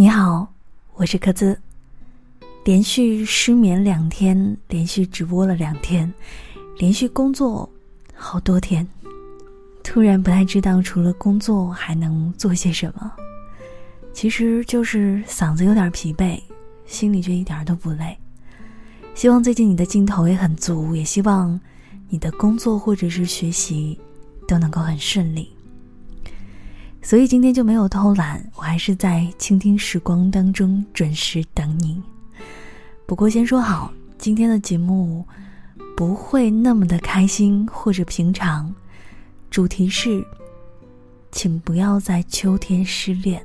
你好，我是柯兹。连续失眠两天，连续直播了两天，连续工作好多天，突然不太知道除了工作还能做些什么。其实就是嗓子有点疲惫，心里却一点都不累。希望最近你的劲头也很足，也希望你的工作或者是学习都能够很顺利。所以今天就没有偷懒，我还是在倾听时光当中准时等你。不过先说好，今天的节目不会那么的开心或者平常，主题是，请不要在秋天失恋。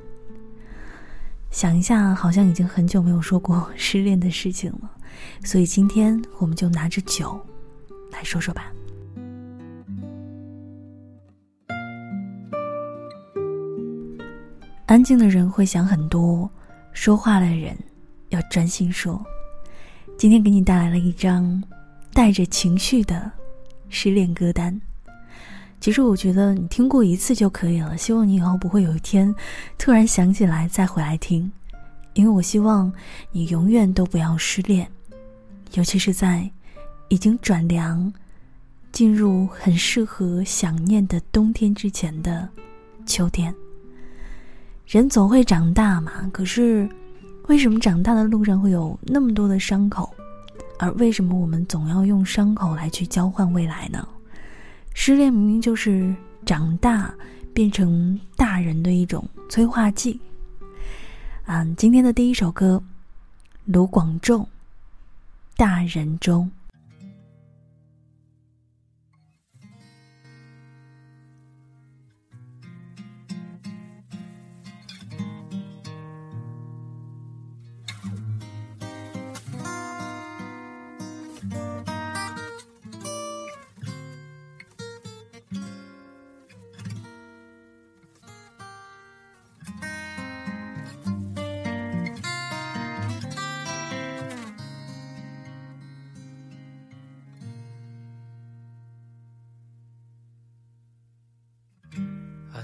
想一下，好像已经很久没有说过失恋的事情了，所以今天我们就拿着酒来说说吧。安静的人会想很多，说话的人要专心说。今天给你带来了一张带着情绪的失恋歌单。其实我觉得你听过一次就可以了，希望你以后不会有一天突然想起来再回来听，因为我希望你永远都不要失恋，尤其是在已经转凉、进入很适合想念的冬天之前的秋天。人总会长大嘛，可是为什么长大的路上会有那么多的伤口？而为什么我们总要用伤口来去交换未来呢？失恋明明就是长大变成大人的一种催化剂。嗯，今天的第一首歌，卢广仲，《大人中》。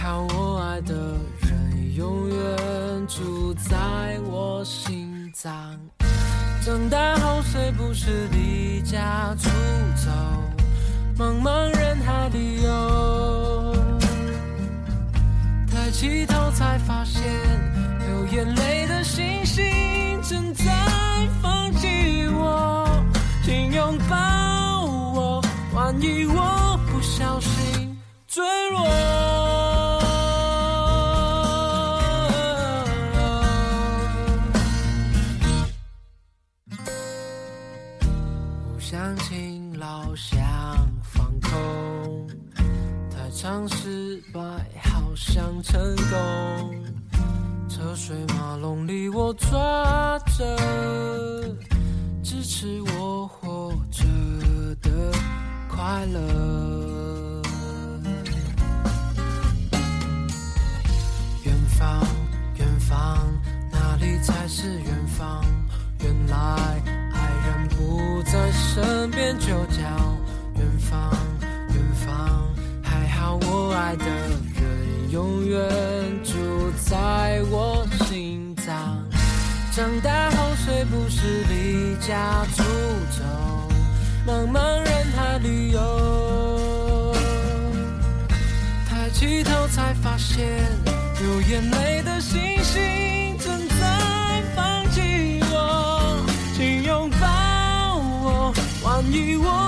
好，我爱的人永远住在我心脏。长大后谁不是离家出走，茫茫人海里我抓着支持我活着的快乐。远方，远方，哪里才是远方？原来爱人不在身边，就叫远方，远方。还好我爱的人永远住在我心脏。长大后虽不是离家出走，茫茫人海旅游，抬起头才发现，流眼泪的星星正在放弃我，请拥抱我，万一我。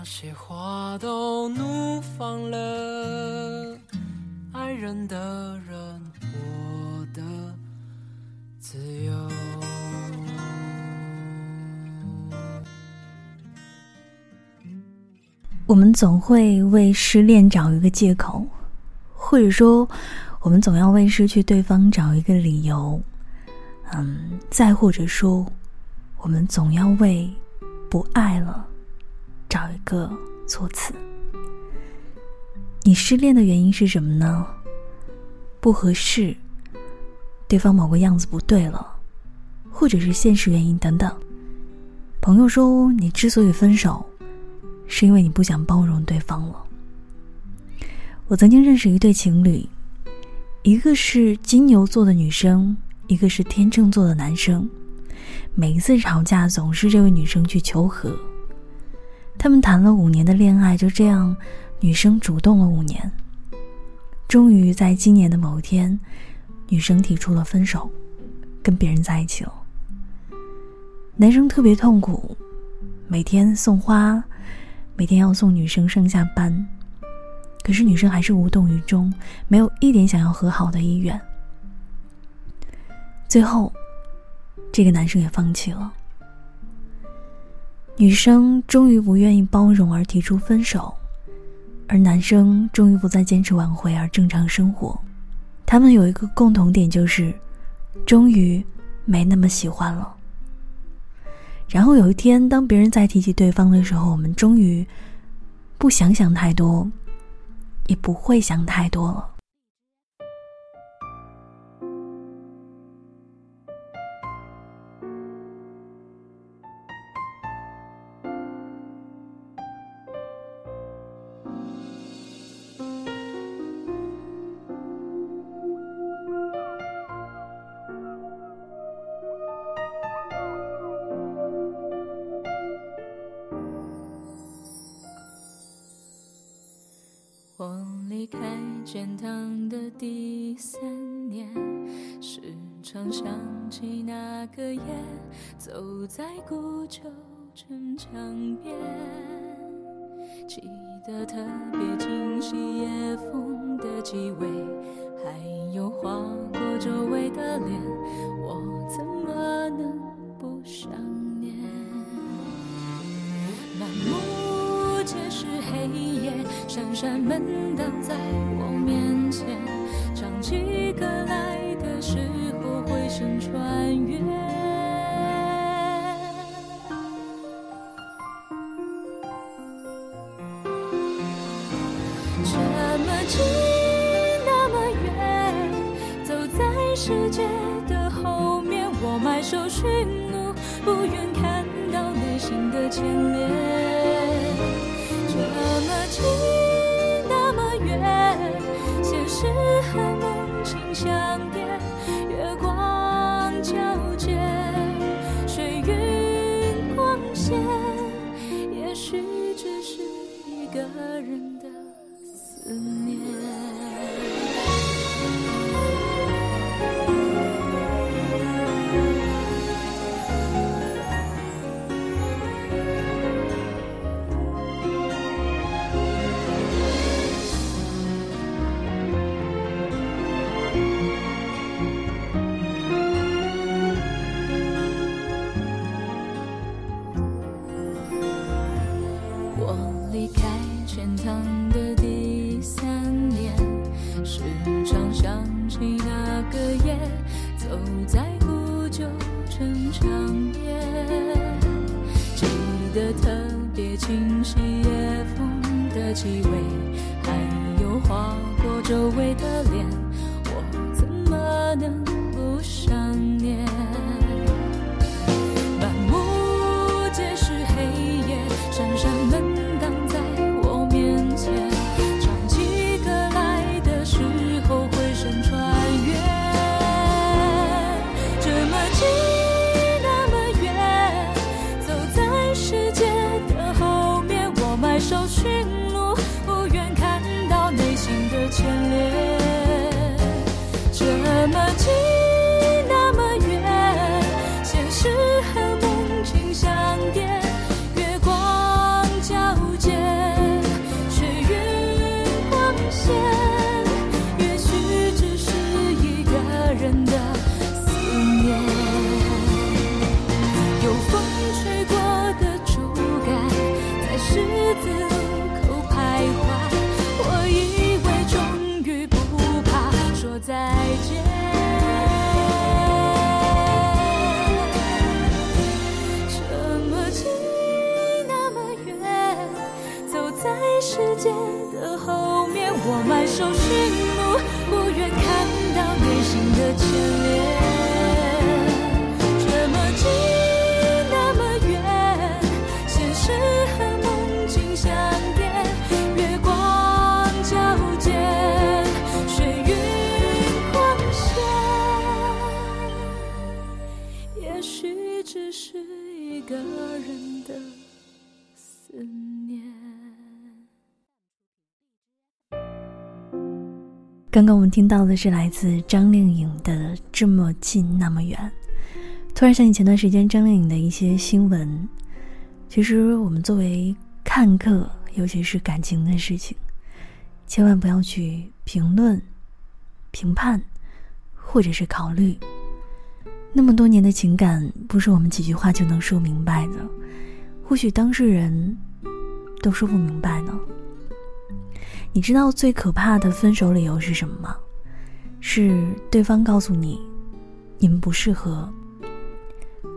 那些花都怒放了，爱人的人，我的自由。我们总会为失恋找一个借口，或者说，我们总要为失去对方找一个理由。嗯，再或者说，我们总要为不爱了个措辞。你失恋的原因是什么呢？不合适，对方某个样子不对了，或者是现实原因等等。朋友说，你之所以分手。是因为你不想包容对方了。我曾经认识一对情侣，一个是金牛座的女生，一个是天秤座的男生。每一次吵架，总是这位女生去求和。他们谈了五年的恋爱，就这样，女生主动了五年。终于在今年的某一天，女生提出了分手，跟别人在一起了。男生特别痛苦，每天送花。每天要送女生上下班，可是女生还是无动于衷，没有一点想要和好的意愿。最后，这个男生也放弃了。女生终于不愿意包容而提出分手，而男生终于不再坚持挽回而正常生活。他们有一个共同点，就是终于没那么喜欢了。然后有一天，当别人再提起对方的时候，我们终于不想想太多，也不会想太多了。建堂的第三年，时常想起那个夜，走在古旧城墙边，记得特别清晰夜风的气味，还有划过周围的脸，我怎么能不想念？满目皆是黑夜，闪闪门挡在我前，想点。的特别清晰夜风的气味，还有划过周围的脸，世界的后面，我满手寻路，不愿看到内心的牵连。刚刚我们听到的是来自张靓颖的《这么近那么远》，突然想起前段时间张靓颖的一些新闻。其实我们作为看客，尤其是感情的事情，千万不要去评论、评判，或者是考虑。那么多年的情感，不是我们几句话就能说明白的，或许当事人都说不明白呢。你知道最可怕的分手理由是什么吗？是对方告诉你，你们不适合。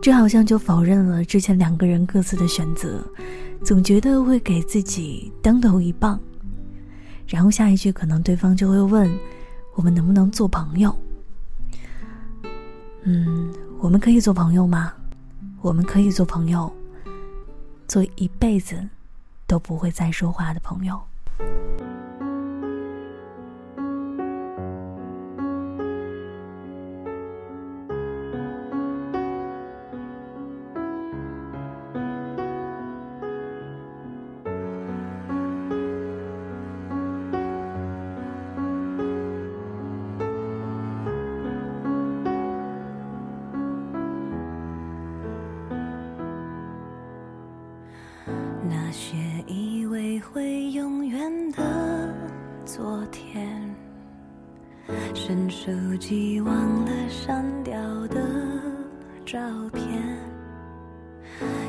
这好像就否认了之前两个人各自的选择，总觉得会给自己当头一棒。然后下一句可能对方就会问，我们能不能做朋友？嗯，我们可以做朋友吗？我们可以做朋友，做一辈子都不会再说话的朋友。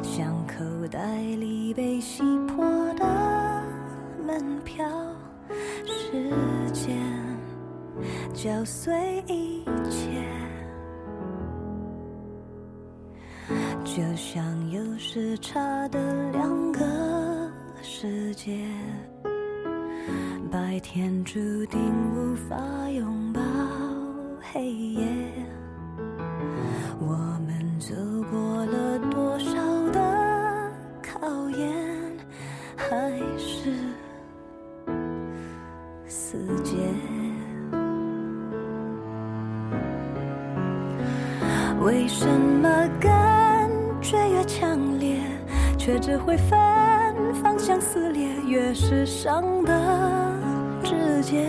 像口袋里被洗破的门票，时间搅碎一切。就像有时差的两个世界，白天注定无法拥抱黑夜。我们走过了为什么感觉越强烈，却只会反方向撕裂，越是伤的直接？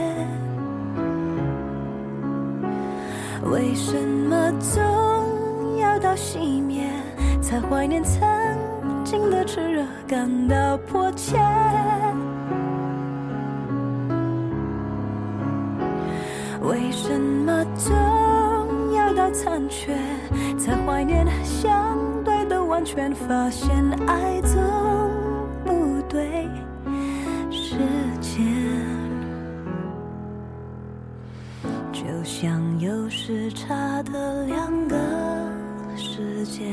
为什么总要到熄灭，才怀念曾经的炽热，感到迫切？为什么总残缺，才怀念相对的完全，发现爱总不对时间。就像有时差的两个世界，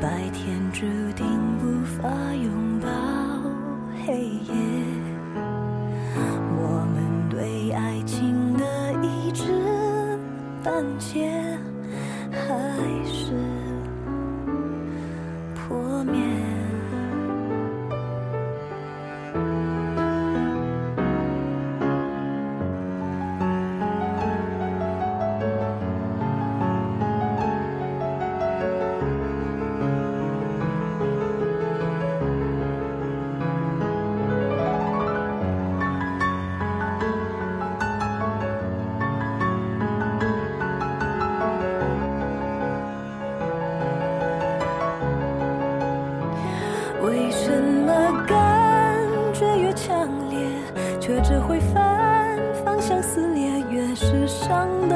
白天注定无法拥抱黑夜。半截，伤的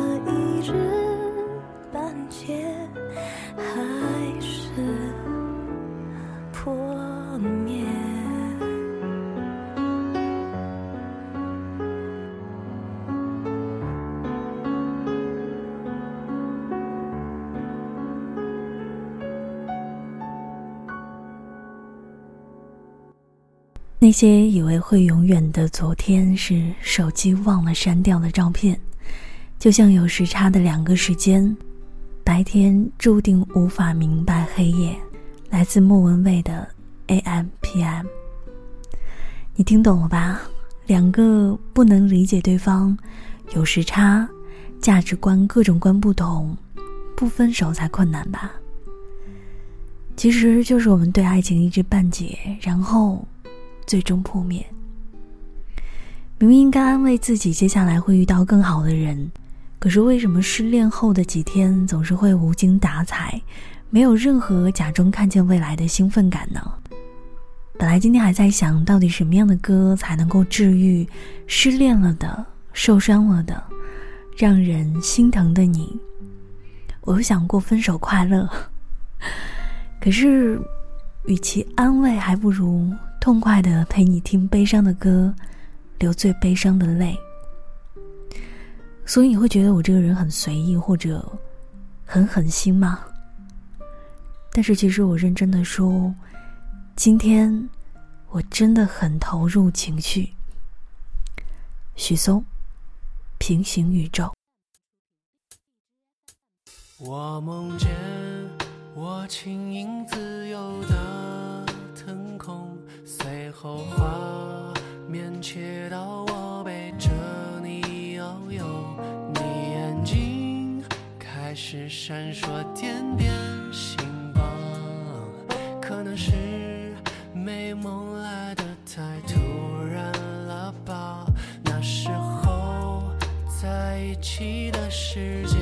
那些以为会永远的昨天，是手机忘了删掉的照片，就像有时差的两个时间，白天注定无法明白黑夜。来自莫文蔚的 A.M. P.M. 你听懂了吧？两个不能理解对方，有时差，价值观各种观不同，不分手才困难吧？其实就是我们对爱情一知半解，然后。最终破灭。明明应该安慰自己，接下来会遇到更好的人，可是为什么失恋后的几天总是会无精打采，没有任何假装看见未来的兴奋感呢？本来今天还在想到底什么样的歌才能够治愈失恋了的、受伤了的、让人心疼的你。我有想过分手快乐，可是与其安慰，还不如。痛快的陪你听悲伤的歌，流最悲伤的泪。所以你会觉得我这个人很随意或者很狠心吗？但是其实我认真的说，今天我真的很投入情绪。许嵩，平行宇宙。我梦见我轻盈自由的。后画面切到我背着你游，你眼睛开始闪烁点点星光，可能是美梦来的太突然了吧？那时候在一起的时间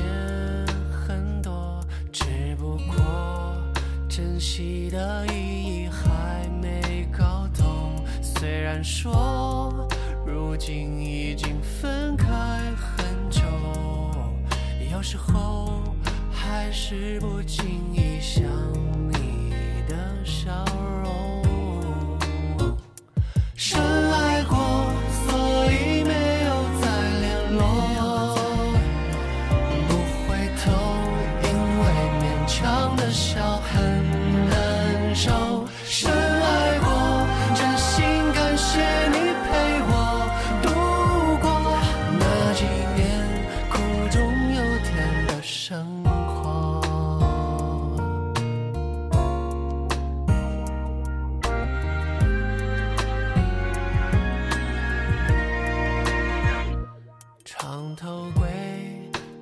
很多，只不过珍惜的意义。然说如今已经分开很久，有时候还是不经意想你的笑容。床头柜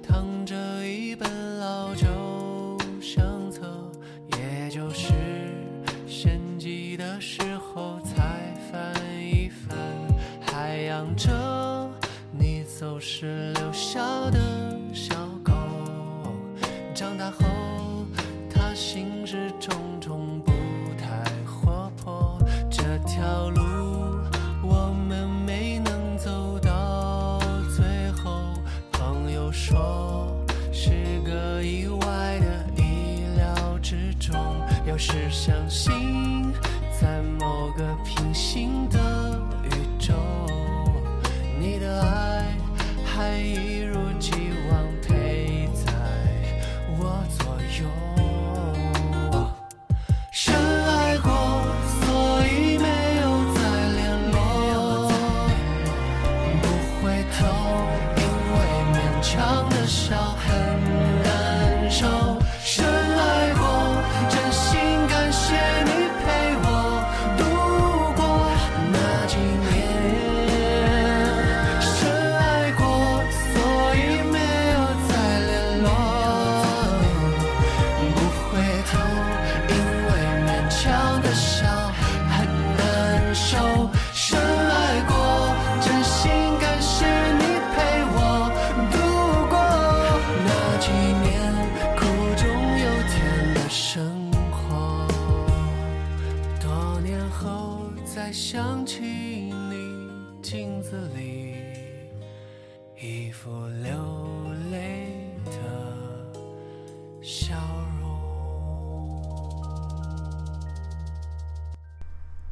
躺着一本老旧相册，也就是献祭的时候才翻一翻，还养着你走时留下的小狗，长大后。是相信在某个平行的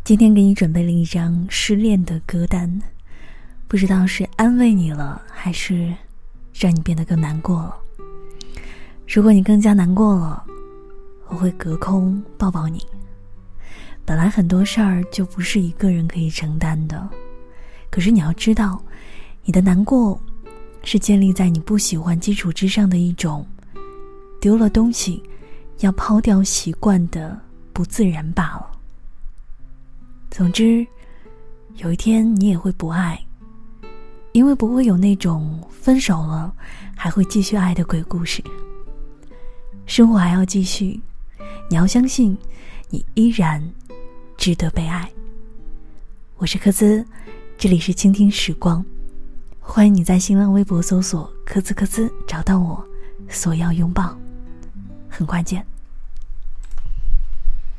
今天给你准备了一张失恋的歌单，不知道是安慰你了，还是让你变得更难过了。如果你更加难过了，我会隔空抱抱你。本来很多事儿就不是一个人可以承担的，可是你要知道，你的难过是建立在你不喜欢基础之上的一种丢了东西要抛掉习惯的不自然罢了。总之，有一天你也会不爱，因为不会有那种分手了还会继续爱的鬼故事。生活还要继续，你要相信，你依然值得被爱。我是柯兹，这里是倾听时光，欢迎你在新浪微博搜索“柯兹柯兹”找到我，索要拥抱，很关键。